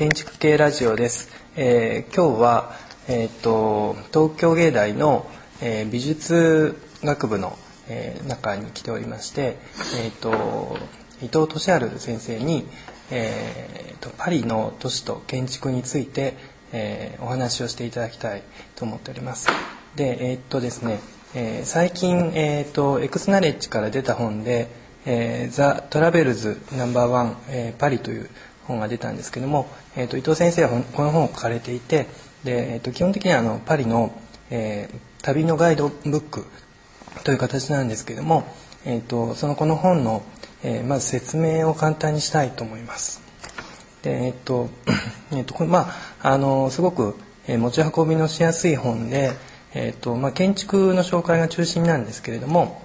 建築系ラジオです。えー、今日はえっと東京芸大の、えー、美術学部の、えー、中に来ておりまして、えっと伊藤俊治先生に、えー、とパリの都市と建築について、え、お話をしていただきたいと思っております。でえ、っとですね、え、最近えー、っとエクスナレッジから出た本でえ、ザ・トラベルズナンバーワン、え、パリという本が出たんですけども、えーと、伊藤先生はこの本を書かれていてで、えーと、基本的にはあのパリの、えー、旅のガイドブックという形なんですけども、えーと、そのこの本の、えー、まず説明を簡単にしたいと思います。でえっ、ー、とえっとまああのすごく、え、持ち運びのしやすい本で、えーとまあ、建築の紹介が中心なんですけれども、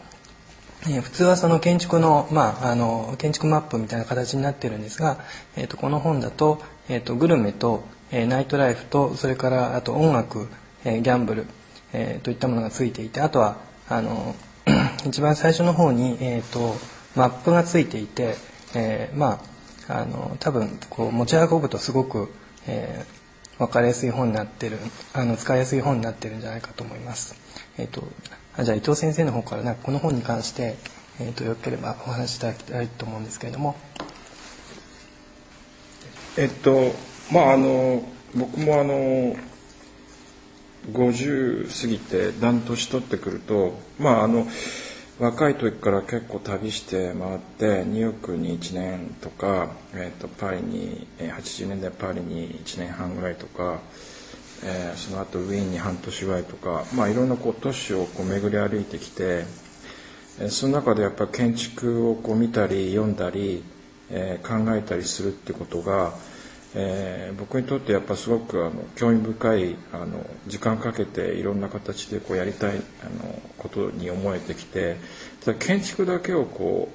え、普通はその建築の,、まあ、あの建築マップみたいな形になってるんですが、えー、とこの本だと,、えー、とグルメと、え、ナイトライフとそれからあと音楽、え、ギャンブル、え、といったものがついていてあとはあの 一番最初の方に、えー、とマップがついていて、えー、まああの多分こう持ち運ぶとすごく、えー、分かりやすい本になってるあの使いやすい本になってるんじゃないかと思います。えーとあじゃあ伊藤先生の方からなんかこの本に関して、えーと、よければお話しいただきたいと思うんですけれども。えっとまああの僕もあの50過ぎてだん年取ってくるとまああの若い時から結構旅して回ってニューヨークに1年とか、えー、とパリに80年代パリに1年半ぐらいとかえー、その後ウィーンに半年ぐらいとか、まあ、いろんなこう都市をこう巡り歩いてきて、えー、その中でやっぱ建築をこう見たり読んだり、えー、考えたりするってことが、えー、僕にとってやっぱすごくあの興味深いあの時間かけていろんな形でこうやりたいあのことに思えてきてただ建築だけをこ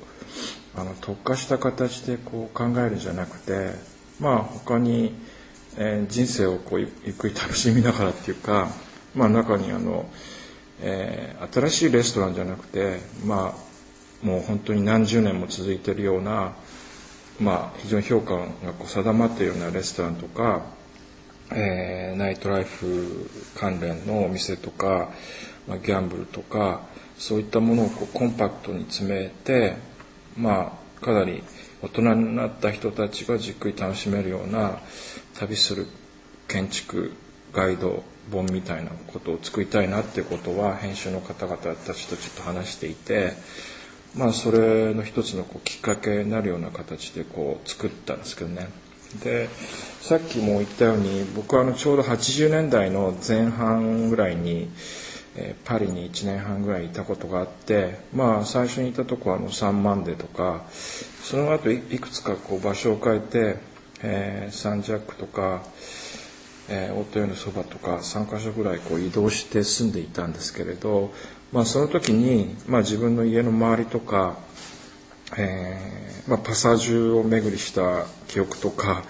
うあの特化した形でこう考えるんじゃなくてまあ他にえー、人生をこうゆっくり楽しみながらっていうか、まあ、中にあの、えー、新しいレストランじゃなくて、まあ、もう本当に何十年も続いてるような、まあ、非常に評価がこう定まっているようなレストランとか、えー、ナイトライフ関連のお店とか、まあ、ギャンブルとかそういったものをこうコンパクトに詰めて、まあ、かなり大人になった人たちがじっくり楽しめるような旅する建築ガイド本みたいなことを作りたいなってことは編集の方々たちとちょっと話していてまあそれの一つのこうきっかけになるような形でこう作ったんですけどね。でさっきも言ったように僕はあのちょうど80年代の前半ぐらいに、えパリに1年半ぐらいいたことがあってまあ最初にいたとこはあの3万でとかその後いくつかこう場所を変えてえー、サンジャックとか、えー、大豊のそばとか3か所ぐらいこう移動して住んでいたんですけれど、まあ、その時に、まあ、自分の家の周りとか、えーまあ、パサージュを巡りした記憶とか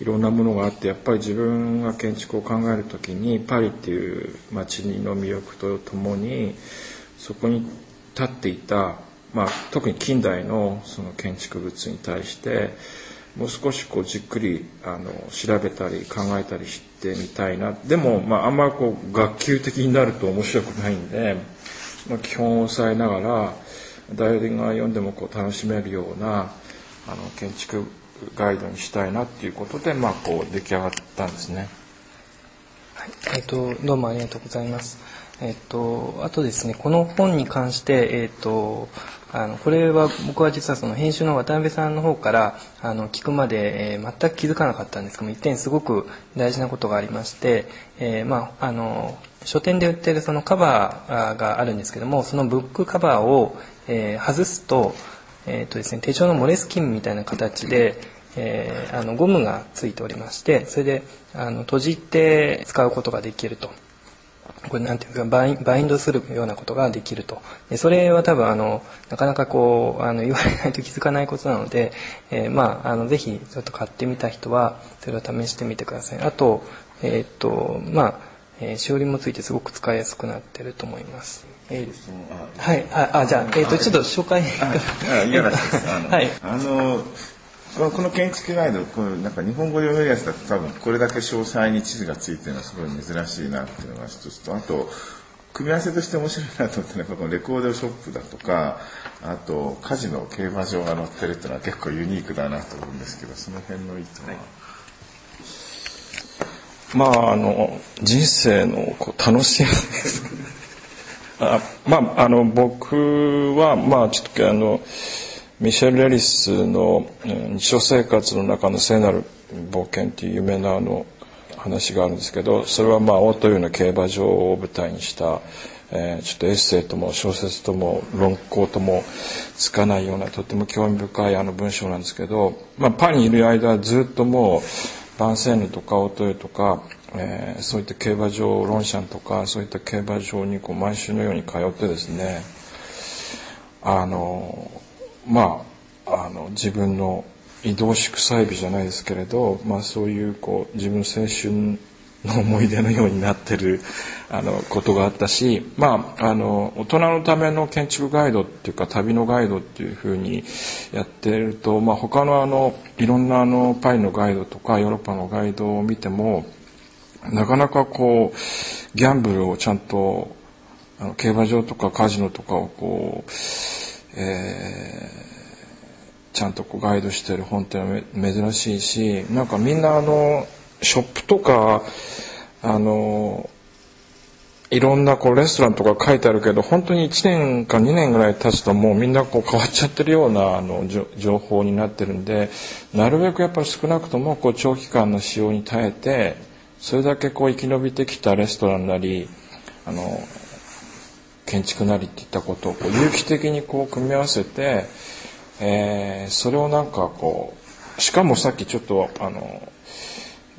いろんなものがあってやっぱり自分が建築を考える時にパリっていう街の魅力とともにそこに立っていた、まあ、特に近代のその建築物に対してもう少しこうじっくりあの調べたり考えたりしてみたいなでも、まあ、あんまりこう学級的になると面白くないんで、まあ、基本を抑えながら誰が読んでもこう楽しめるようなあの建築ガイドにしたいなっていうことで、まあ、こう出来上がったんですね。はい、えっ、とどうもありがとうございます。えっ、とあとですねこの本に関してえっ、とあのこれは僕は実はその編集の渡辺さんの方からあの聞くまで、えー、全く気づかなかったんですけども一点すごく大事なことがありまして、えー、まああの書店で売ってるそのカバーがあるんですけどもそのブックカバーを、えー、外すと,、えーとですね、手帳のモレスキンみたいな形で、え、あのゴムがついておりましてそれであの閉じて使うことができると。これなんていうかバインドするようなことができると。でそれは多分あのなかなかこうあの言われないと気づかないことなので、えー、まああのぜひちょっと買ってみた人はそれを試してみてください。あとえー、っとまあ、えー、しおりもついてすごく使いやすくなってると思います。えー、はい。ああじゃあ、えー、っとちょっと紹介。あいやらしいです。あの、はい、あのこの建築ガイドこなんか日本語で読めるやつだと多分これだけ詳細に地図がついてるのはすごい珍しいなっていうのが一つとあと組み合わせとして面白いなと思ってねこのレコードショップだとかあとカジノ競馬場が載ってるっていうのは結構ユニークだなと思うんですけどその辺の意図は、まああの人生のこう楽しみです。あまああの僕はまあちょっとあのミシェル・レリスの日常生活の中の聖なる冒険っていう有名なあの話があるんですけどそれはまあオートユーの競馬場を舞台にした、え、ちょっとエッセイとも小説とも論考ともつかないようなとても興味深いあの文章なんですけど、まあ、パリにいる間はずっともうバンセーヌとかオートユーとかえ、そういった競馬場ロンシャンとかそういった競馬場にこう毎週のように通ってですねあのまああの自分の移動祝祭日じゃないですけれど、まあ、そういうこう自分青春の思い出のようになってる あのことがあったし、まあ、あの大人のための建築ガイドっていうか旅のガイドっていうふうにやってると、まあ、他のあのいろんなあのパリのガイドとかヨーロッパのガイドを見てもなかなかこうギャンブルをちゃんとあの競馬場とかカジノとかをこう、えー、ちゃんとこうガイドしてる本っていうのは珍しいしなんかみんなあのショップとかあのいろんなこうレストランとか書いてあるけど本当に1年か2年ぐらい経つともうみんなこう変わっちゃってるようなあの情報になってるんでなるべくやっぱり少なくともこう長期間の使用に耐えてそれだけこう生き延びてきたレストランなりあの建築なりっていったことをこう有機的にこう組み合わせて、えー、それをなんかこうしかもさっきちょっとあの、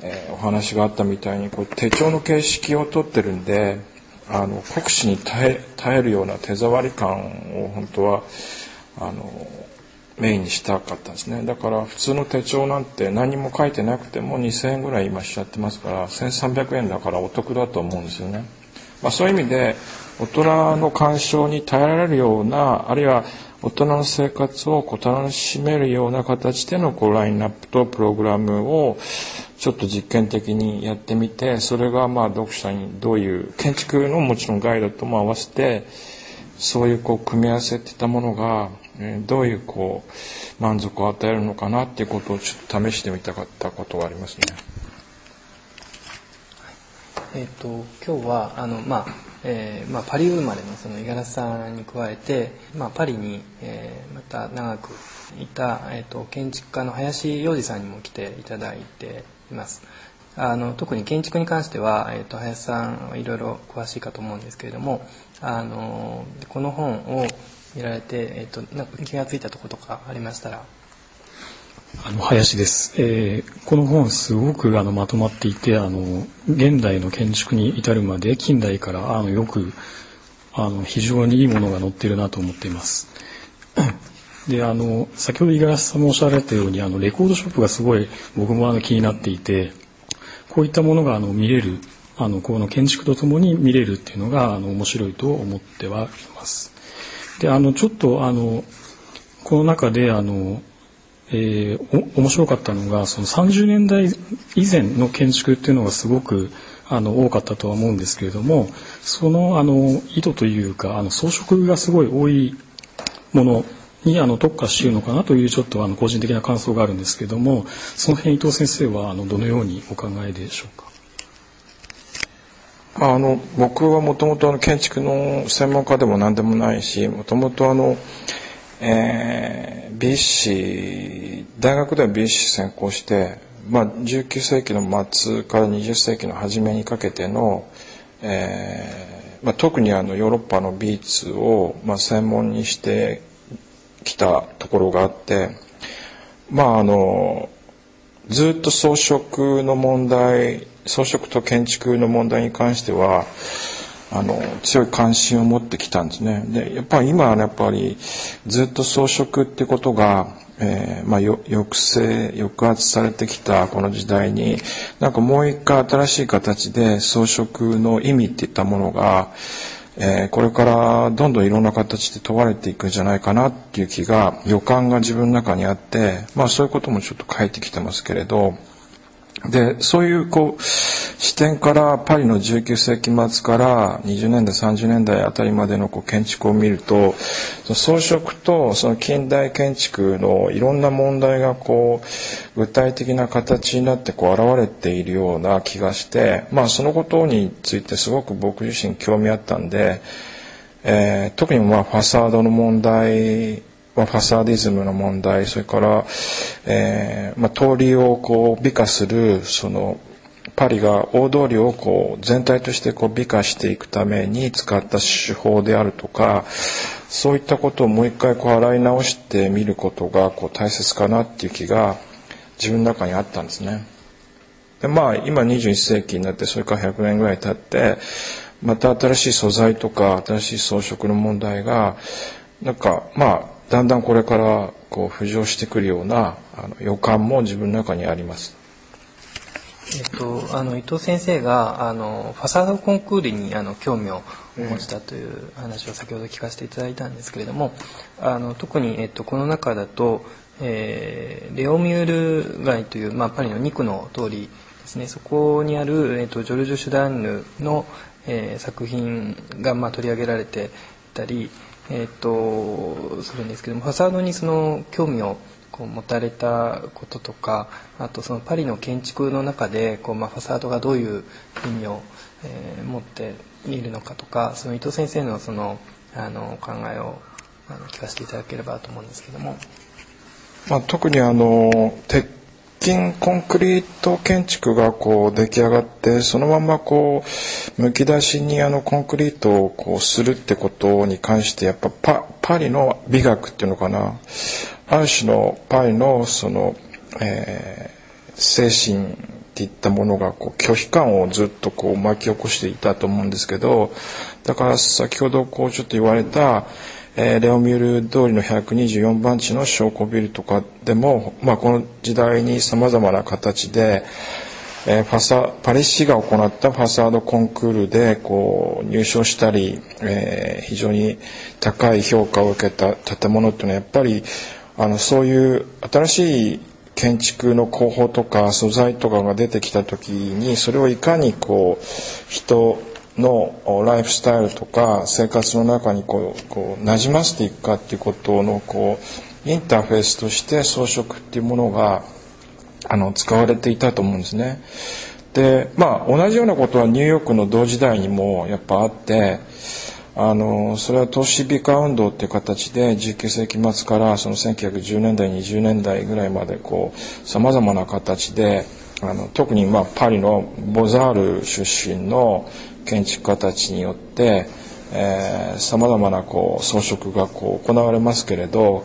えー、お話があったみたいにこう手帳の形式をとってるんであの国史に耐え耐えるような手触り感を本当はあのメインにしたかったんですね。だから普通の手帳なんて何も書いてなくても2000円ぐらい今しちゃってますから1300円だからお得だと思うんですよね、まあ、そういう意味で大人の干渉に耐えられるようなあるいは大人の生活をこう楽しめるような形でのこうラインナップとプログラムをちょっと実験的にやってみてそれがまあ読者にどういう建築のもちろんガイドとも合わせてそういうこう組み合わせていたものがどういうこう満足を与えるのかなっていうことをちょっと試してみたかったことがありますね。えーと、今日はあの、まあえーまあ、パリ生まれのその五十嵐さんに加えて、まあ、パリに、えー、また長くいた、えーと、建築家の林洋二さんにも来ていただいています。あの特に建築に関しては、えーと、林さんはいろいろ詳しいかと思うんですけれどもあのこの本を見られて、えーと、なんか気が付いたところとかありましたらあの林です、えー、この本すごくあのまとまっていてあの現代の建築に至るまで近代からあのよくあの非常にいいものが載っているなと思っています。であの先ほど五十嵐さんもおっしゃられたようにあのレコードショップがすごい僕もあの気になっていてこういったものがあの見れるあのこの建築とともに見れるっていうのがあの面白いと思ってはいます。であのちょっとあのこの中であの、えー、お面白かったのがその30年代以前の建築っていうのがすごくあの多かったとは思うんですけれどもそのあの意図というかあの装飾がすごい多いものにあの特化しているのかなというちょっとあの個人的な感想があるんですけどもその辺伊藤先生はあのどのようにお考えでしょうか？あの僕はもともと建築の専門家でも何でもないしもともとあの、えー、美史大学では美史専攻して、まあ、19世紀の末から20世紀の初めにかけての、えーまあ、特にあのヨーロッパの美術を、まあ、専門にしてきたところがあってまああのずっと装飾の問題装飾と建築の問題に関してはあの強い関心を持ってきたんですね。でやっぱり今はやっぱりずっと装飾ってことが、えーまあ、抑制抑圧されてきたこの時代になんかもう一回新しい形で装飾の意味っていったものがえー、これからどんどんいろんな形で問われていくんじゃないかなっていう気が予感が自分の中にあってまあそういうこともちょっと書いてきてますけれどでそういうこう視点からパリの19世紀末から20年代30年代あたりまでのこう建築を見ると装飾とその近代建築のいろんな問題がこう具体的な形になってこう現れているような気がしてまあそのことについてすごく僕自身興味あったんで、えー、特にまあファサードの問題まあファサーディズムの問題それから、えーまあ、通りをこう美化するそのパリが大通りをこう全体としてこう美化していくために使った手法であるとかそういったことをもう一回こう洗い直してみることがこう大切かなっていう気が自分の中にあったんですね。でまあ今21世紀になってそれから100年ぐらい経ってまた新しい素材とか新しい装飾の問題がなんかまあだんだんこれからこう浮上してくるようなあの予感も自分の中にあります。えっと、あの伊藤先生があのファサードコンクールにあの興味を持ちたという話を先ほど聞かせていただいたんですけれどもあの特に、えっと、この中だと、えー、レオミュール街という、まあ、パリの2区の通りですねそこにある、えっと、ジョルジュ・シュダンヌの、えー、作品が、まあ、取り上げられていたり、えっと、するんですけどもファサードにその興味をこう持たれたこととかあとそのパリの建築の中でこう、まあ、ファサードがどういう意味を、えー、持っているのかとかその伊藤先生のそのあの考えをあの聞かせていただければと思うんですけども。まあ、特にあの鉄筋コンクリート建築がこう出来上がってそのままこうむき出しにあのコンクリートをこうするってことに関してやっぱパパリの美学っていうのかな。ある種のパリのその、えー、精神っていったものがこう拒否感をずっとこう巻き起こしていたと思うんですけどだから先ほどこうちょっと言われた、えー、レオミュール通りの124番地の証拠ビルとかでも、まあ、この時代にさまざまな形で、えー、ファサパリ市が行ったファサードコンクールでこう入賞したり、えー、非常に高い評価を受けた建物っていうのはやっぱりあのそういう新しい建築の工法とか素材とかが出てきた時にそれをいかにこう人のライフスタイルとか生活の中にこうこう馴染ませていくかっていうことのこうインターフェースとして装飾っていうものがあの使われていたと思うんですね。でまあ同じようなことはニューヨークの同時代にもやっぱあってあのそれは都市美化運動っていう形で19世紀末からその1910年代20年代ぐらいまでこうさまざまな形であの特にまあパリのボザール出身の建築家たちによってさまざまなこう装飾がこう行われますけれど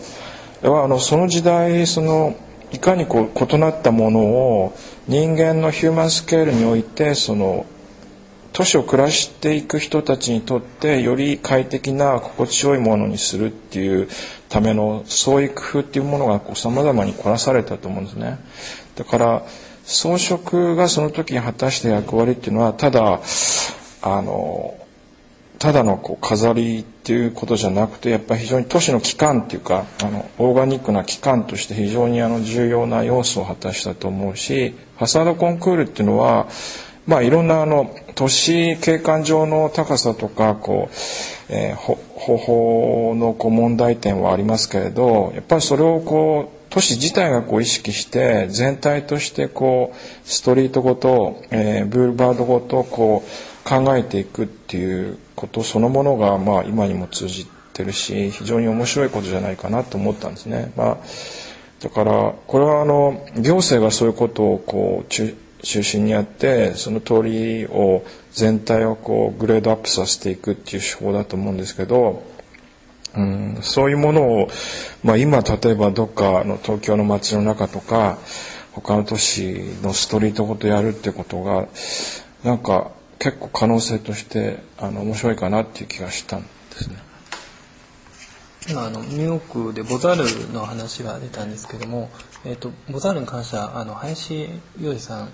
あのその時代そのいかにこう異なったものを人間のヒューマンスケールにおいてその都市を暮らしていく人たちにとってより快適な心地よいものにするっていうための創意工夫っていうものがさまざまに凝らされたと思うんですね。だから装飾がその時に果たした役割っていうのはただあのただのこう飾りっていうことじゃなくてやっぱり非常に都市の機関っていうかあのオーガニックな機関として非常にあの重要な要素を果たしたと思うしファサードコンクールっていうのはまあいろんなあの都市景観上の高さとかこう、えー、方法のこう問題点はありますけれどやっぱりそれをこう都市自体がこう意識して全体としてこうストリートごと、えー、ブルーバードごとこう考えていくっていうことそのものがまあ今にも通じてるし非常に面白いことじゃないかなと思ったんですね。まあだからこれはあの行政がそういうことをこう中心にあってその通りを全体をこうグレードアップさせていくっていう手法だと思うんですけど、うん、そういうものを、まあ、今例えばどっかの東京の街の中とか他の都市のストリートごとやるってことがなんか結構可能性としてあの面白いかなっていう気がしたんですね。今あのニューヨークでボザールの話が出たんですけども、えーと、ボザールに関してはあの林洋二さん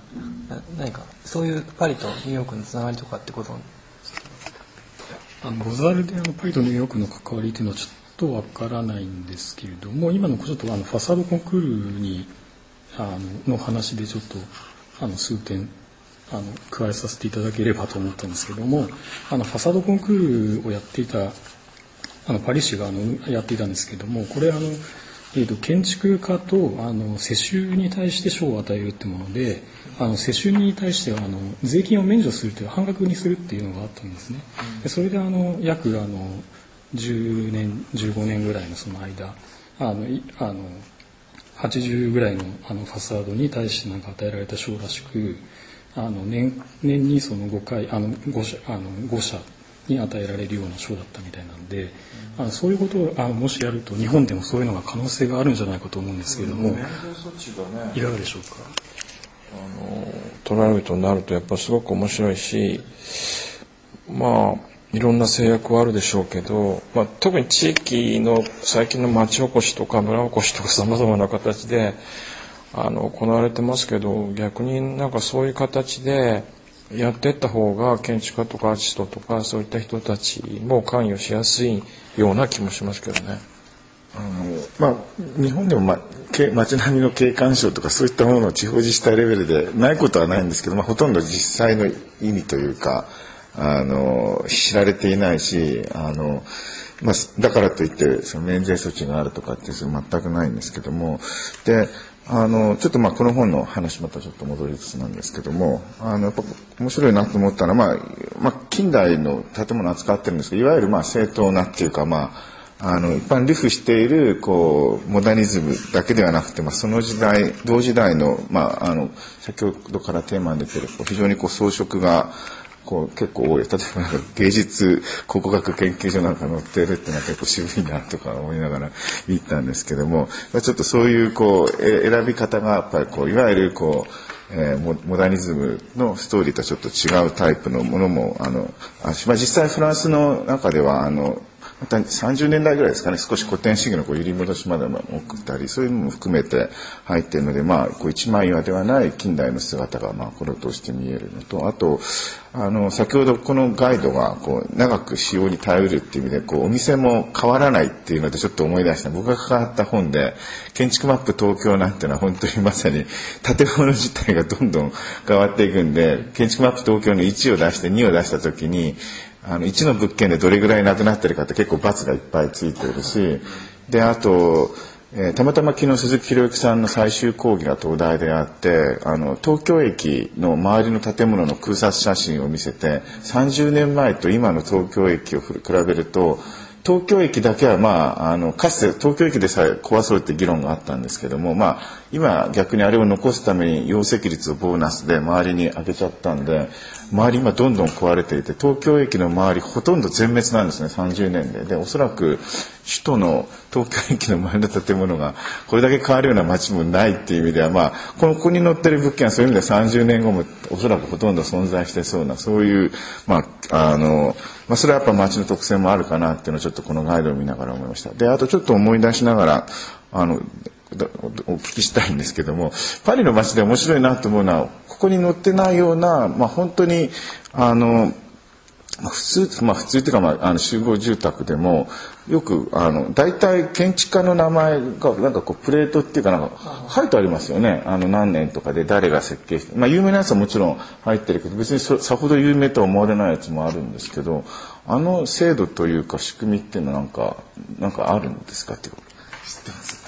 何かそういうパリとニューヨークのつながりとかってことあのゴザールであのパリとニューヨークの関わりというのはちょっとわからないんですけれども今のちょっとあのファサードコンクールにあのの話でちょっとあの数点あの加えさせていただければと思ったんですけどもあのファサードコンクールをやっていたあのパリ市があのやっていたんですけどもこれあの、えーと、建築家とあの世襲に対して賞を与えるってものであの世襲に対してはあの税金を免除するという半額にするっていうのがあったんですね。でそれであの約あの10年15年ぐらいのその間あのあの80ぐらいのあのファサードに対してなんか与えられた賞らしくあの年年にその5回あの 5, 社あの5社に与えられるような賞だったみたいなんで、あのそういうことをあのもしやると日本でもそういうのが可能性があるんじゃないかと思うんですけれども、いかがでしょうか？あの取られるとなるとやっぱすごく面白いしまあいろんな制約はあるでしょうけど、まあ、特に地域の最近の町おこしとか村おこしとかさまざまな形であの行われてますけど逆になんかそういう形でやってった方が建築家とかアーティストとかそういった人たちも関与しやすいような気もしますけどね。あのまあ、日本でも、ま、街並みの景観賞とかそういったものを地方自治体レベルでないことはないんですけど、まあ、ほとんど実際の意味というかあの知られていないしあの、まあ、だからといってその免税措置があるとかってそれ全くないんですけどもであのちょっとまあこの本の話またちょっと戻りつつなんですけどもあのやっぱ面白いなと思ったのは、まあまあ、近代の建物扱ってるんですけどいわゆるまあ正当なっていうかまああの一般流布しているこうモダニズムだけではなくて、まあ、その時代同時代の,、まあ、あの先ほどからテーマに出てる非常にこう装飾がこう結構多い。例えばなんか芸術考古学研究所なんか載ってるってのは結構渋いなとか思いながら見たんですけどもちょっとそういうこう選び方がやっぱりこういわゆるこうえー、モダニズムのストーリーとはちょっと違うタイプのものもあのあまあ、実際フランスの中ではあのまた30年代ぐらいですかね少し古典主義のこう揺り戻しまでも送ったりそういうのも含めて入っているので、まあ、こう一枚岩ではない近代の姿がまあこれを通して見えるのとあとあの先ほどこのガイドがこう長く使用に頼るっていう意味でこうお店も変わらないっていうのでちょっと思い出した僕が関わった本で「建築マップ東京」なんていうのは本当にまさに建物自体がどんどん変わっていくんで建築マップ東京の1を出して2を出した時にあの1の物件でどれぐらいなくなってるかって結構×がいっぱいついてるしであと、えー、たまたま昨日鈴木宏之さんの最終講義が東大であってあの東京駅の周りの建物の空撮写真を見せて30年前と今の東京駅を比べると東京駅だけは、まあ、あのかつて東京駅でさえ壊そうって議論があったんですけども、まあ、今逆にあれを残すために容積率をボーナスで周りに上げちゃったんで周り今どんどん壊れていて東京駅の周りほとんど全滅なんですね30年で。でおそらく首都の東京駅の周りの建物がこれだけ変わるような街もないっていう意味では、まあ、このここに載ってる物件はそういう意味では30年後もおそらくほとんど存在してそうなそういう、まああのまあ、それはやっぱ街の特性もあるかなっていうのをちょっとこのガイドを見ながら思いました。であとちょっと思い出しながらあのお聞きしたいんですけどもパリの街で面白いなと思うのはここに載ってないような、まあ、本当にあの普通、まあ普通っていうか、まあ、あの集合住宅でも、よく、あの、大体建築家の名前が、なんかこう、プレートっていうかなんか、書いてありますよね。あの、何年とかで誰が設計して。まあ、有名なやつはもちろん入ってるけど、別にさほど有名とは思われないやつもあるんですけど、あの制度というか仕組みっていうのはなんか、なんかあるんですかっていうこと。知ってます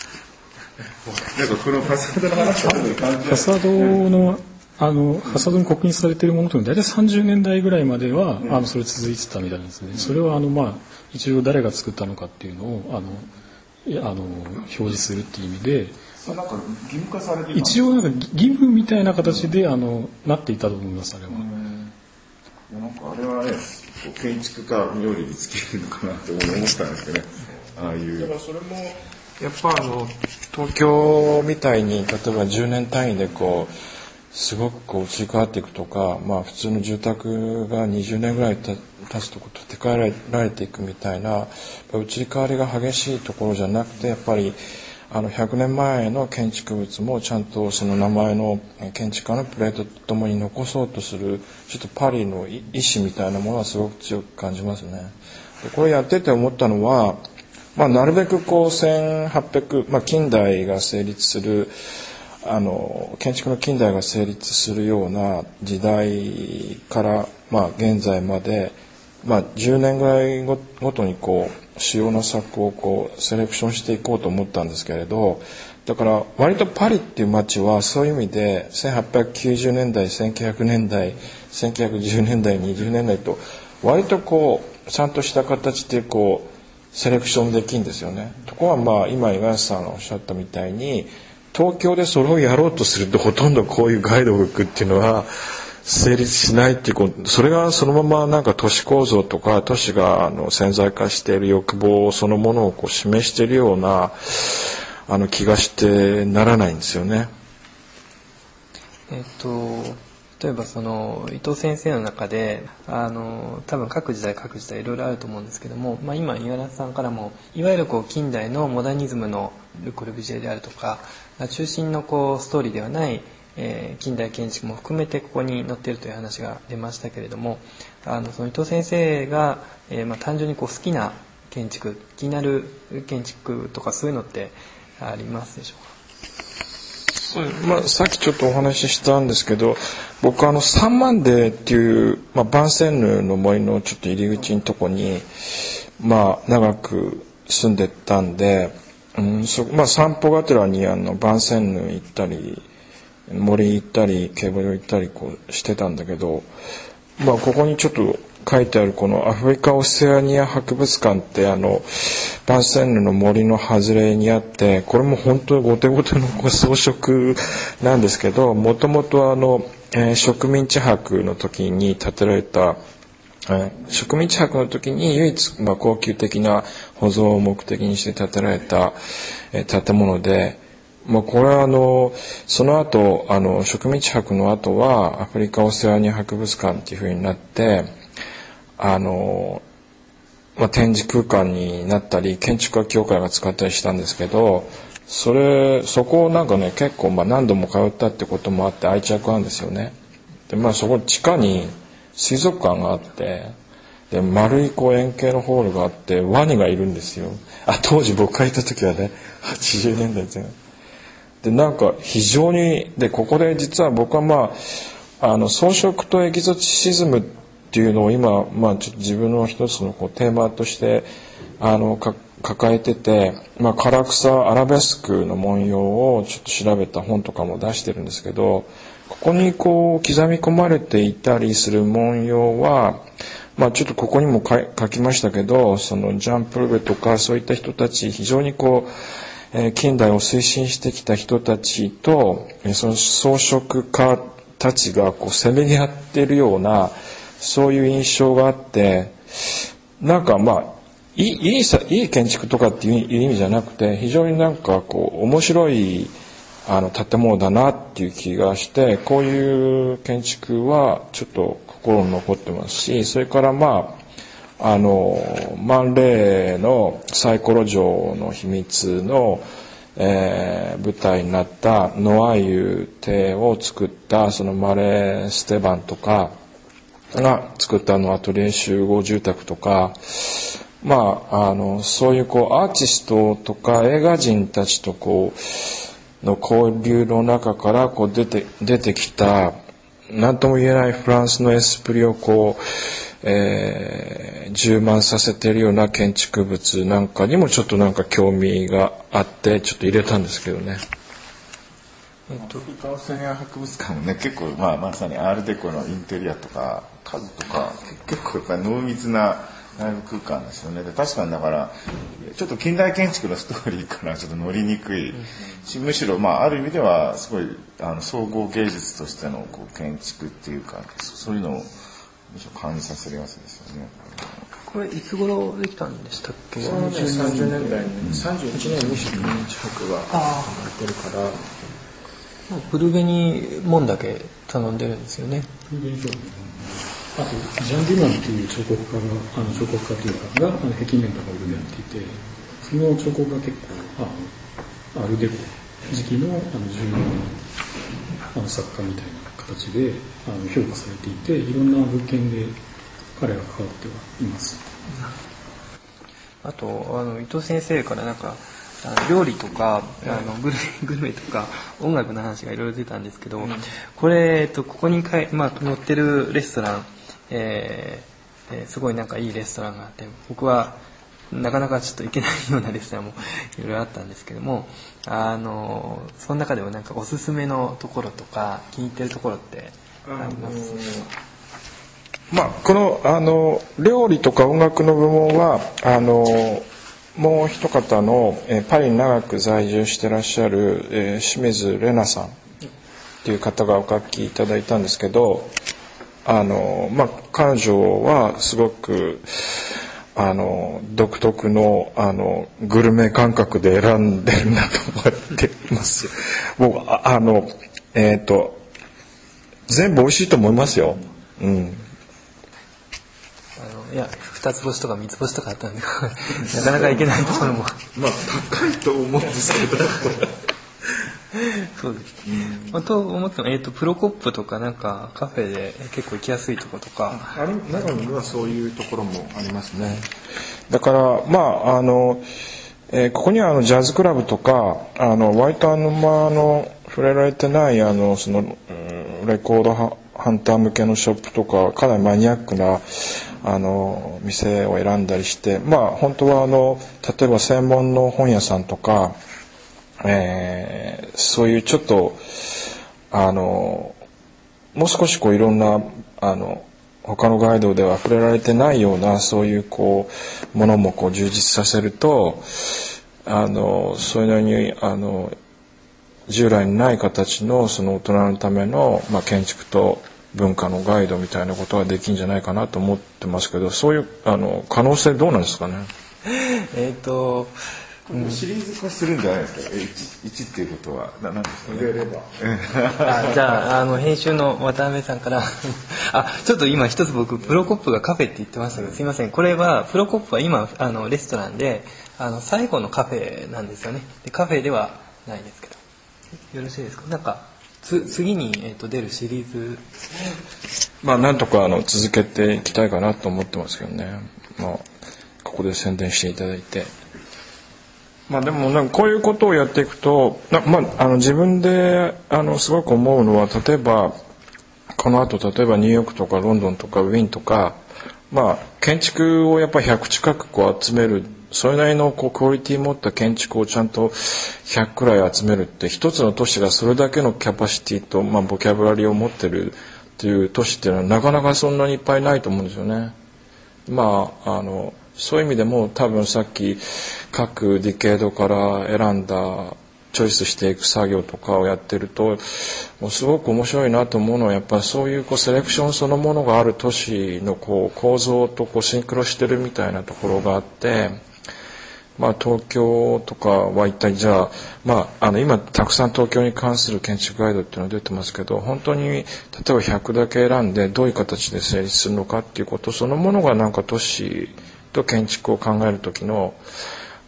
なんかこのファサードの話はファサードのあのファサードに刻印されているものというのは大体30年代ぐらいまでは、うん、あのそれ続いてたみたいなんですね。それはあのまあ一応誰が作ったのかっていうのをあのあの表示するっていう意味で。なんか義務化されて一応なんか義務みたいな形であのなっていたと思いますあれは。なんかあれはね建築家冥利につけるのかなと思ったんですけどねああいう。だからそれもやっぱあの東京みたいに例えば10年単位でこうすごくこう移り変わっていくとか、まあ、普通の住宅が20年ぐらいた経つとこ建て替えられていくみたいな移り変わりが激しいところじゃなくてやっぱりあの100年前の建築物もちゃんとその名前の建築家のプレートとともに残そうとするちょっとパリの意志みたいなものはすごく強く感じますね。これやってて思ったのは、まあ、なるべくこう1800、まあ、近代が成立するあの建築の近代が成立するような時代から、まあ、現在まで、まあ、10年ぐらいごとにこう主要な作をこうセレクションしていこうと思ったんですけれどだから割とパリっていう街はそういう意味で1890年代1900年代1910年代20年代と割とこうちゃんとした形でこうセレクションできるんですよね。ところがまあ今五十さんがおっしゃったみたいに東京でそれをやろうとするとほとんどこういうガイドブックっていうのは成立しないっていうことそれがそのままなんか都市構造とか都市があの潜在化している欲望そのものをこう示しているようなあの気がしてならないんですよね。えっと例えばその伊藤先生の中であの多分各時代各時代いろいろあると思うんですけども、まあ、今岩田さんからもいわゆるこう近代のモダニズムのル・コルビジェであるとか中心のこうストーリーではないえー、近代建築も含めてここに載っているという話が出ましたけれどもあのその伊藤先生が、えーまあ、単純にこう好きな建築気になる建築とかそういうのってありますでしょうか？まあ、さっきちょっとお話ししたんですけど僕あの3万デっていう、まあ、バンセンヌの森のちょっと入り口のとこに、まあ、長く住んでたんで、うんそまあ、散歩がてらにあのバンセンヌ行ったり森行ったりケーブル行ったりこうしてたんだけど、まあ、ここにちょっと書いてあるこのアフリカ・オセアニア博物館ってあのバンセンヌの森の外れにあってこれも本当にゴテゴテの装飾なんですけどもともとあの、えー、植民地博の時に建てられた植民地博の時に唯一、まあ、高級的な保存を目的にして建てられた、え、建物でまあ、これはあのその後あの植民地博の後はアフリカ・オセアニア博物館っていうふうになってあの、まあ、展示空間になったり建築家協会が使ったりしたんですけどそれそこをなんかね結構まあ何度も通ったってこともあって愛着なんですよね。でまあそこ地下に水族館があってで丸いこう円形のホールがあってワニがいるんですよ。あ当時僕がいた時はね80年代前半。でなんか非常にでここで実は僕はまああの装飾とエキゾチシズムっていうのを今、まあ、ちょっと自分の一つのこうテーマとしてあの抱えてて、まあ、唐草アラベスクの文様をちょっと調べた本とかも出してるんですけどここにこう刻み込まれていたりする文様は、まあ、ちょっとここにも書きましたけどそのジャンプルベとかそういった人たち非常にこう近代を推進してきた人たちとその装飾家たちがこうせめぎ合っているようなそういう印象があってなんかまあいいいいいい建築とかっていう意味じゃなくて非常になんかこう面白いあの建物だなっていう気がしてこういう建築はちょっと心に残ってますしそれからまああのマンレーのサイコロ城の秘密の、えー、舞台になったノアユ邸を作ったそのマレー・ステバンとかが作ったのアトリエ集合住宅とかまああのそういうこうアーティストとか映画人たちとこうの交流の中からこう出て出てきた何とも言えないフランスのエスプリをこうえー、充満させてるような建築物なんかにもちょっとなんか興味があってちょっと入れたんですけどね。えっと、カオセニア博物館もね結構、まあ、まさにアールデコのインテリアとか家具とか結構やっぱり濃密な内部空間ですよね。で確かにだからちょっと近代建築のストーリーからちょっと乗りにくい。しむしろ、まあ、ある意味ではすごいあの総合芸術としてのこう建築っていうかそういうのを感じさせるやつですよね。これいつ頃できたんでしたっけ？30年代に31年に植民地博がやってるから。ブルベに門だけ頼んでるんですよね。ブルベにそうあとジャン・デュマンっていう彫刻家があの彫刻家というかがあの壁面とかをやっていてその彫刻が結構あアルデコ時期のあの重要なあの作家みたいな形であの評価されていていろんな物件で彼が関わってはいます。あとあの伊藤先生からなんかあの料理とかあのグルメ グルメとか音楽の話がいろいろ出たんですけど、これ、えっと、ここにかい、まあ、載ってるレストラン、えーすごいなんかいいレストランがあって僕はなかなかちょっと行けないようなレストランもいろいろあったんですけどもあのその中でもなんかおすすめのところとか気に入ってるところってあります？まあ、このあの料理とか音楽の部門はあのもう一方の、えパリに長く在住してらっしゃる、えー清水玲奈さんっていう方がお書きいただいたんですけどあの、まあ、彼女はすごくあの独特のあのグルメ感覚で選んでるなと思ってます。僕ああのえっ、と全部美味しいと思いますよ。うん。あのいや二つ星とか三つ星とかあったんで なかなか行けないところもまあ高いと思うんですけど。そうです、まあ、と思っても、えー、とプロコップとかなんかカフェで結構行きやすいとことかあれ長野にはそういうところもありますね。だからまああの、えーここにはあのジャズクラブとかあのワイトアヌマの触れられてないあのそのうんレコードハハンター向けのショップとかかなりマニアックなあの店を選んだりしてまあ本当はあの例えば専門の本屋さんとか、えーそういうちょっとあのもう少しこういろんなあの他のガイドでは触れられてないようなそういうこうものもこう充実させるとあのそれなりにあの従来にない形のその大人のための、まあ、建築と文化のガイドみたいなことができるんじゃないかなと思ってますけどそういうあの可能性どうなんですかね？えっ、とシリーズ化するんじゃないですか？え 1, っていうことは。ななんですかね？れば。あじゃああの編集の渡辺さんから。あちょっと今一つ僕プロコップがカフェって言ってましたけどすいません。これはプロコップは今あのレストランであの最後のカフェなんですよね。でカフェではないですけど。よろしいですか？なんかつ次に、えー、と出るシリーズ。まあなんとかあの続けていきたいかなと思ってますけどね、まあ、ここで宣伝していただいて。まあでもなんかこういうことをやっていくと、なまあ、あの自分であのすごく思うのは例えばこの後例えばニューヨークとかロンドンとかウィーンとか、まあ、建築をやっぱ100近くこう集めるそれなりのこうクオリティ持った建築をちゃんと100くらい集めるって一つの都市がそれだけのキャパシティと、まあ、ボキャブラリーを持ってるっていう都市っていうのはなかなかそんなにいっぱいないと思うんですよね。まああのそういう意味でも多分さっき各ディケードから選んだチョイスしていく作業とかをやってるともうすごく面白いなと思うのはやっぱりそういうこうセレクションそのものがある都市のこう構造とこうシンクロしてるみたいなところがあって。まあ、東京とかは一体じゃあ,、まあ、あの今たくさん東京に関する建築ガイドっていうのが出てますけど本当に例えば100だけ選んでどういう形で成立するのかっていうことそのものがなんか都市と建築を考える時の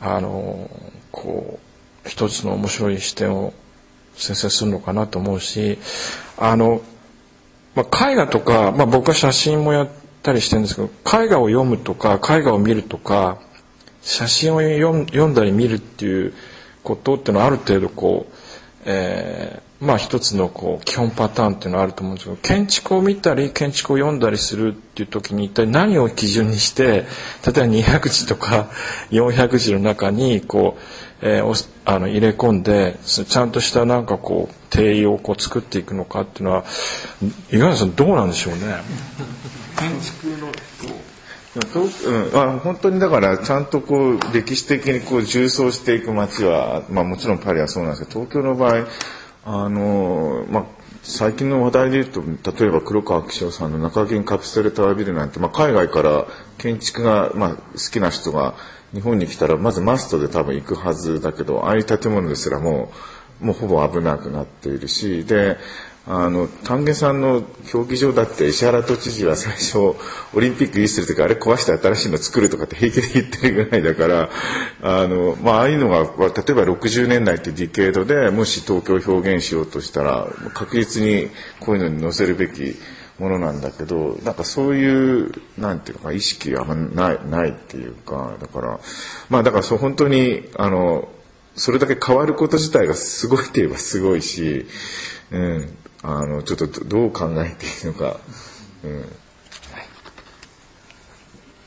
あのこう一つの面白い視点を先生するのかなと思うしあの、まあ、絵画とか、まあ、僕は写真もやったりしてるんですけど絵画を読むとか絵画を見るとか写真を読んだり見るっていうことっていうのはある程度こう、えまあ一つのこう基本パターンっていうのはあると思うんですけど建築を見たり建築を読んだりするっていう時に一体何を基準にして例えば200字とか400字の中にこう、えーあの入れ込んでちゃんとしたなんかこう定義をこう作っていくのかっていうのは五十嵐さんどうなんでしょうね。建築のでも東うん、あ本当にだからちゃんとこう歴史的にこう重層していく街は、まあ、もちろんパリはそうなんですけど東京の場合あの、まあ、最近の話題で言うと例えば黒川紀章さんの中銀カプセルタワービルなんて、まあ、海外から建築が、まあ、好きな人が日本に来たらまずマストで多分行くはずだけどああいう建物ですらもうもうほぼ危なくなっているしであの丹下さんの競技場だって石原都知事は最初オリンピック維持する時あれ壊して新しいの作るとかって平気で言ってるぐらいだからあの、まあ、ああいうのが例えば60年代ってディケードでもし東京を表現しようとしたら確実にこういうのに載せるべきものなんだけどなんかそういうなんていうか意識がないないっていうかだからまあだからそう本当にあのそれだけ変わること自体がすごいといえばすごいし、うん、あのちょっとどう考えていいのか。うん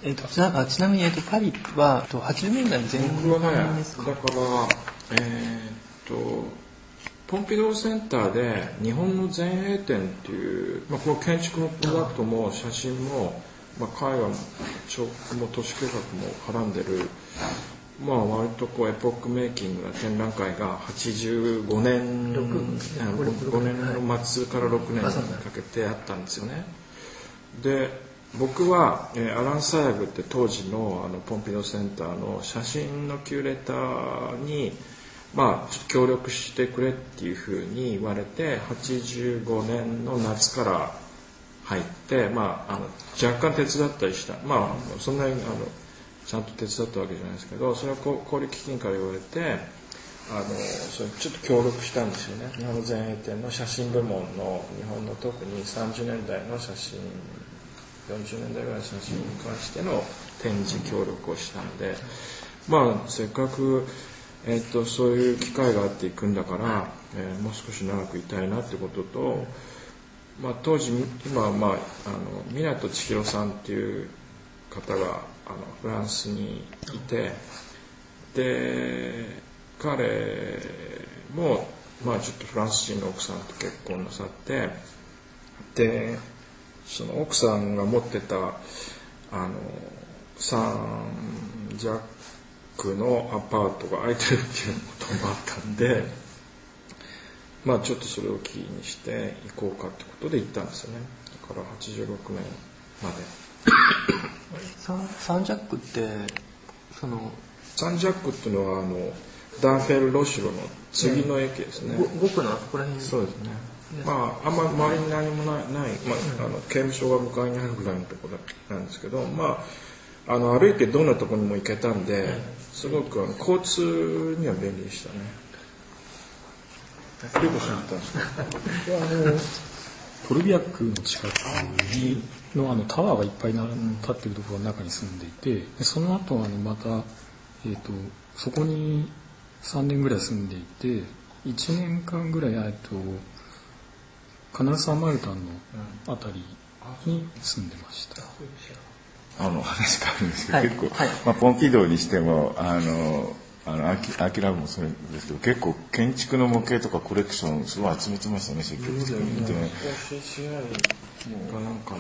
えっと、ちなちなみに、えっと、パリは80年代の前半ですか？だからえー、っとポンピドーセンターで日本の前衛展っていう、まあ、この建築のプロダクトも写真も、まあ、絵画も彫刻も都市計画も絡んでるまあ割とこうエポックメイキングな展覧会が85年 5, 年の末から6年にかけてあったんですよね。で僕は、えー、アラン・サヤグって当時のあのポンピドセンターの写真のキュレーターに、まあ、協力してくれっていうふうに言われて85年の夏から入って、まあ、あの若干手伝ったりしたまあそんなにあのちゃんと手伝ったわけじゃないですけどそれは小売基金から言われてあのそれちょっと協力したんですよね。日本の前衛展の写真部門の日本の特に30年代の写真40年代ぐらいの写真に関しての展示協力をしたのでまあせっかく、えーと、そういう機会があっていくんだから、えー、もう少し長くいたいなってことと、まあ、当時今、まあ、あの湊千尋さんっていう方があのフランスにいてで彼も、まあ、ちょっとフランス人の奥さんと結婚なさってでその奥さんが持ってたあのサンジャックのアパートが空いてるっていうこともあったんで まあちょっとそれをキーにして行こうかってことで行ったんですよねだから86年まで。サンサンジャックってそのサンジャックっていうのはあのダンフェル・ロシロの次の駅ですね、5区のあそこら辺？そうですね。まああんま周りに何もない、ないまあ、あの刑務所が向かいにあるぐらいのところなんですけどまああの歩いてどんなところにも行けたんですごくあの交通には便利でしたね。トルビアックの近くにのあのタワーがいっぱい立ってるところの中に住んでいてでその後あのまた、えーと、そこに3年ぐらい住んでいて1年間ぐらいえとカナルサンマルタンのあたりに住んでました。あの話変わるんですけど、はい、結構、はい、まあ、ポンピドーにしてもあのあのアキアキラブもそうですけど結構建築の模型とかコレクションすごい集めてましたね積極的に。で、ね、がなんか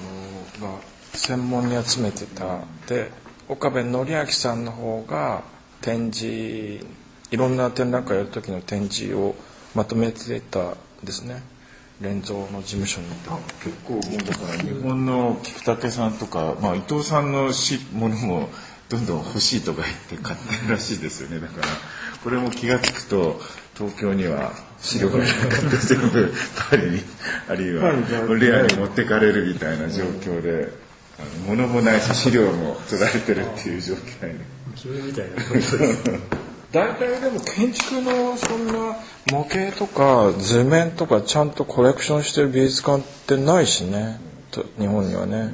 のが専門に集めてた。で岡部紀明さんの方が展示いろんな展覧会やる時の展示をまとめてたんですね。連蔵の事務所に。結構もうだから日本の菊竹さんとか、まあ、伊藤さんのしものもどんどん欲しいとか言って買ってるらしいですよね。だからこれも気が付くと東京には資料がなかった全部パリにあるいはレアに持ってかれるみたいな状況で、物もないし資料も取られてるっていう状況に。君みたいなです大体でも建築のそんな模型とか図面とかちゃんとコレクションしてる美術館ってないしね日本にはね。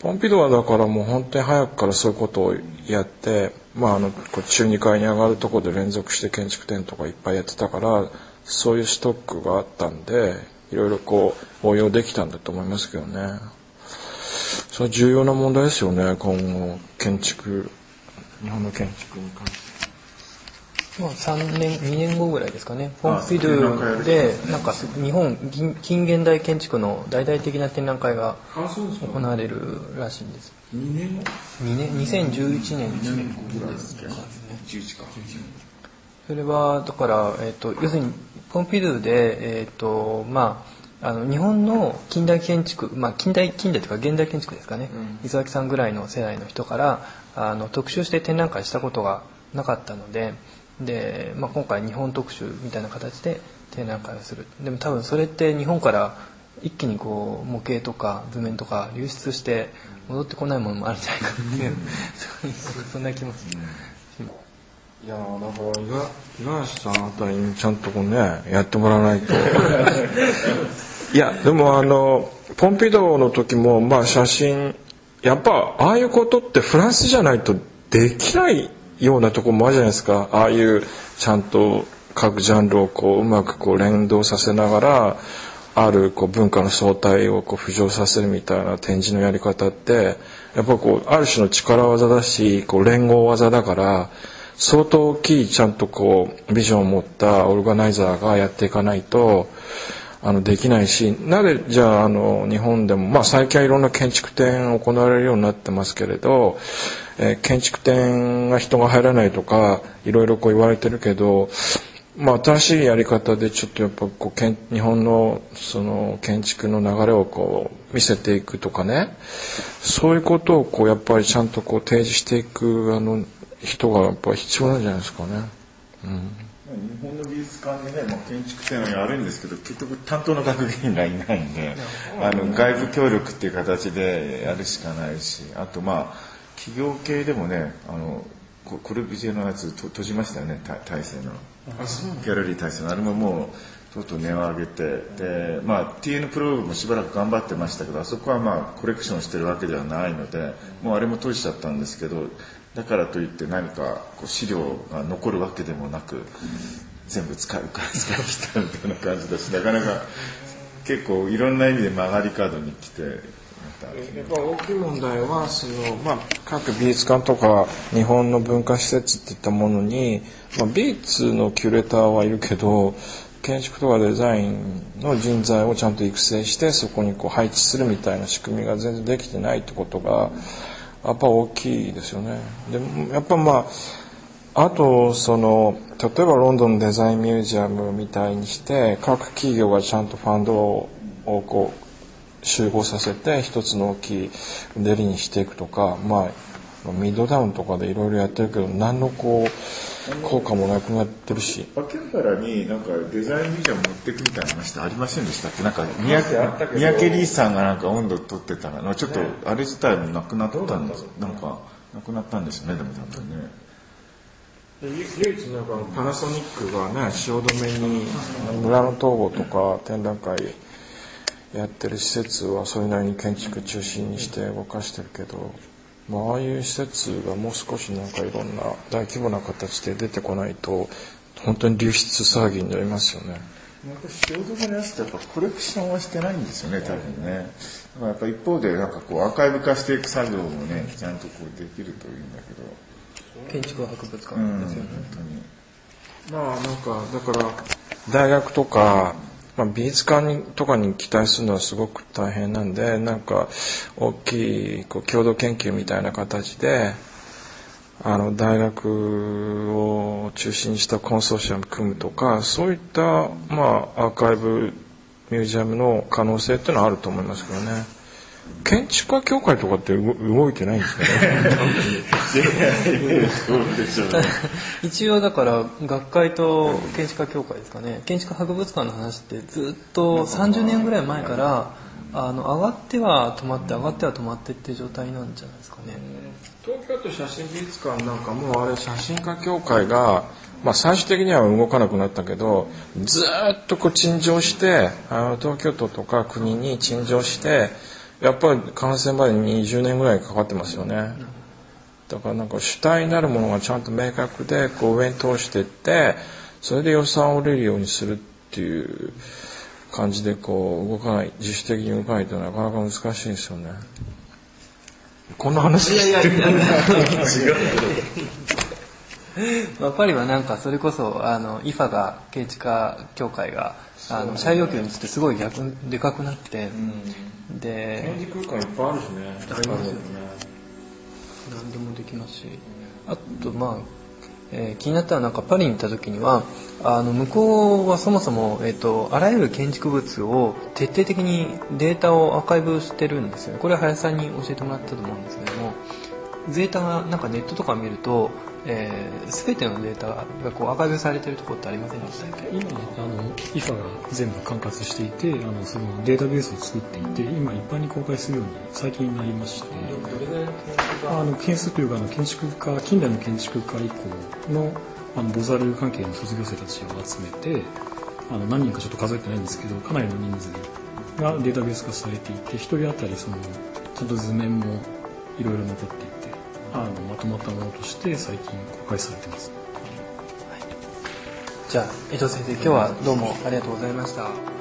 ポンピドはだからもう本当に早くからそういうことをやって、まあ、あの中2階に上がるとこで連続して建築展とかいっぱいやってたからそういうストックがあったんでいろいろこう応用できたんだと思いますけどね。それ重要な問題ですよね今後建築日本の建築に関して。まあ、3年2年後ぐらいですかね。ポンピドゥでなんか日本近現代建築の大々的な展覧会が行われるらしいんです2年後？2年2011年。ですか、ね、それはだから、えーと、要するにポンピドゥで、えーとまあ、あの日本の近代建築、まあ、近代近代というか現代建築ですかね、うん、磯崎さんぐらいの世代の人からあの特集して展覧会したことがなかったのでで、まあ、今回日本特集みたいな形で展覧会をする。でも多分それって日本から一気にこう模型とか図面とか流出して戻ってこないものもあるんじゃないかっていう、そういうそんな気もする。いやーだから岩橋さんあたりにちゃんとこうねやってもらわないと。いやでもあのポンピドーの時もまあ写真やっぱああいうことってフランスじゃないとできないようなところもあるじゃないですか。ああいうちゃんと各ジャンルをこううまくこう連動させながらあるこう文化の相対をこう浮上させるみたいな展示のやり方ってやっぱこうある種の力技だしこう連合技だから相当大きいちゃんとこうビジョンを持ったオルガナイザーがやっていかないとあのできないしなぜじゃああの日本でも、まあ、最近はいろんな建築展行われるようになってますけれど、え建築展が人が入らないとかいろいろこう言われてるけど、まあ、新しいやり方でちょっとやっぱこうけん日本のその建築の流れをこう見せていくとかね。そういうことをこうやっぱりちゃんとこう提示していくあの人がやっぱり必要なんじゃないですかね。日本の美術館でね、まあ、建築展をやるんですけど結局担当の学芸員がいないんであの外部協力っていう形でやるしかないしあとまあ企業系でもねあのこコルビジェのやつと閉じましたよね大大勢のギャラリー大勢のあれももうとうとう値を上げてで、まあ、TN プローブもしばらく頑張ってましたけどあそこはまあコレクションしてるわけではないのでもうあれも閉じちゃったんですけどだからといって何かこう資料が残るわけでもなく、全部使うから使い切ったみたいな感じだしなかなか結構いろんな意味で曲がり角に来て大きい問題はその、まあ、各美術館とか日本の文化施設っていったものに、まあ、美術のキュレーターはいるけど建築とかデザインの人材をちゃんと育成してそこにこう配置するみたいな仕組みが全然できてないってことがやっぱ大きいですよね。でもやっぱまああとその例えばロンドンデザインミュージアムみたいにして各企業がちゃんとファンドをこう集合させて一つの大きいデリにしていくとかまあミッドダウンとかでいろいろやってるけど何のこう効果もなくなってるし。秋葉原になんかデザインミュージアム持ってくみたいな話ってありませんでしたっけ？なんか三宅三宅リーさんがなんか温度取ってたの。ちょっとあれ自体もなくなったんです。なんかなくなったんですよねでも多分ね。唯一なんかパナソニックがね汐留に村の統合とか展覧会やってる施設はそれなりに建築中心にして動かしてるけど、まあ、ああいう施設がもう少しなんかいろんな大規模な形で出てこないと本当に流出騒ぎになりますよね。なんか汐留のやつってやっぱコレクションはしてないんですよね多分ね。だからやっぱ一方でなんかこうアーカイブ化していく作業もねちゃんとこうできるといいんだけど。建築博物館うんですよね。まあなんかだから大学とか、まあ、美術館にとかに期待するのはすごく大変なんでなんか大きいこう共同研究みたいな形であの大学を中心にしたコンソーシアム組むとかそういった、まあ、アーカイブミュージアムの可能性っていうのはあると思いますけどね。建築家協会とかって動動いてないんですかね？一応だから学会と建築家協会ですかね建築博物館の話ってずっと30年ぐらい前からあの上がっては止まって上がっては止まってっていう状態なんじゃないですかね。東京都写真美術館なんかもうあれ写真家協会が、まあ、最終的には動かなくなったけどずっとこう陳情してあの東京都とか国に陳情してやっぱり完成まで20年ぐらいかかってますよね。だからなんか主体になるものがちゃんと明確でこう上に通していってそれで予算を下りるようにするっていう感じでこう動かない自主的に動かないとなかなか難しいですよね。こんな話？いやいやいやまあ、パリはなんかそれこそあの IFA が建築家協会があの社用要求についてすごい逆でかくなって、で展示空間いっぱいあるしね。ありますよね何でもできますし。あとまあ、えー気になったのはなんかパリに行った時にはあの向こうはそもそも、えー、とあらゆる建築物を徹底的にデータをアーカイブしてるんですよね。これは林さんに教えてもらったと思うんですけどもデータがなんかネットとか見るとえー、全てのデータがこうアーカイブされてるところってありませんでしたっけ？今あの IFA が全部管轄していてあのそのデータベースを作っていて今一般に公開するように最近になりましてあの建設というかあの建築家近代の建築家以降のあのボザル関係の卒業生たちを集めてあの何人かちょっと数えてないんですけどかなりの人数がデータベース化されていて1人当たりそのちゃんと図面もいろいろ残っていてあのまとまったものとして最近公開されてます。じゃあ江藤先生今日はどうもありがとうございました。